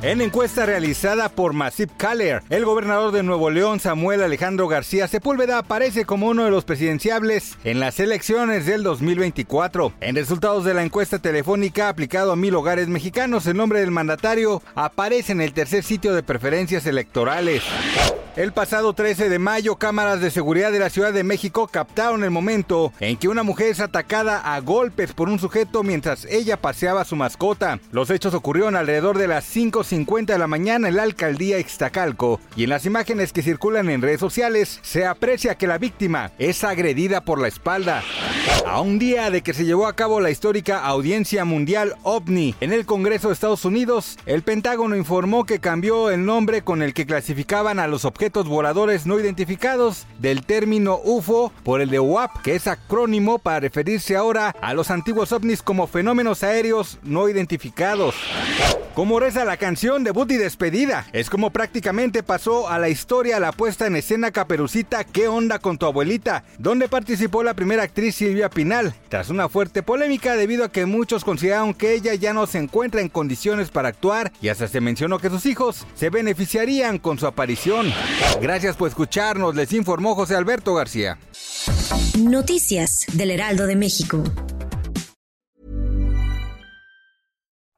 En encuesta realizada por Massive Caller, el gobernador de Nuevo León, Samuel Alejandro García Sepúlveda, aparece como uno de los presidenciables en las elecciones del 2024. En resultados de la encuesta telefónica aplicado a mil hogares mexicanos, el nombre del mandatario aparece en el tercer sitio de preferencias electorales. El pasado 13 de mayo, cámaras de seguridad de la Ciudad de México captaron el momento en que una mujer es atacada a golpes por un sujeto mientras ella paseaba su mascota. Los hechos ocurrieron alrededor de las 5.50 de la mañana en la alcaldía Ixtacalco y en las imágenes que circulan en redes sociales se aprecia que la víctima es agredida por la espalda. A un día de que se llevó a cabo la histórica audiencia mundial OVNI en el Congreso de Estados Unidos, el Pentágono informó que cambió el nombre con el que clasificaban a los objetos voladores no identificados del término UFO por el de UAP, que es acrónimo para referirse ahora a los antiguos ovnis como fenómenos aéreos no identificados. Como reza la canción debut y despedida, es como prácticamente pasó a la historia la puesta en escena Caperucita ¿Qué onda con tu abuelita? donde participó la primera actriz Silvia Pinal, tras una fuerte polémica debido a que muchos consideraron que ella ya no se encuentra en condiciones para actuar y hasta se mencionó que sus hijos se beneficiarían con su aparición. Gracias por escucharnos, les informó José Alberto García. Noticias del Heraldo de México.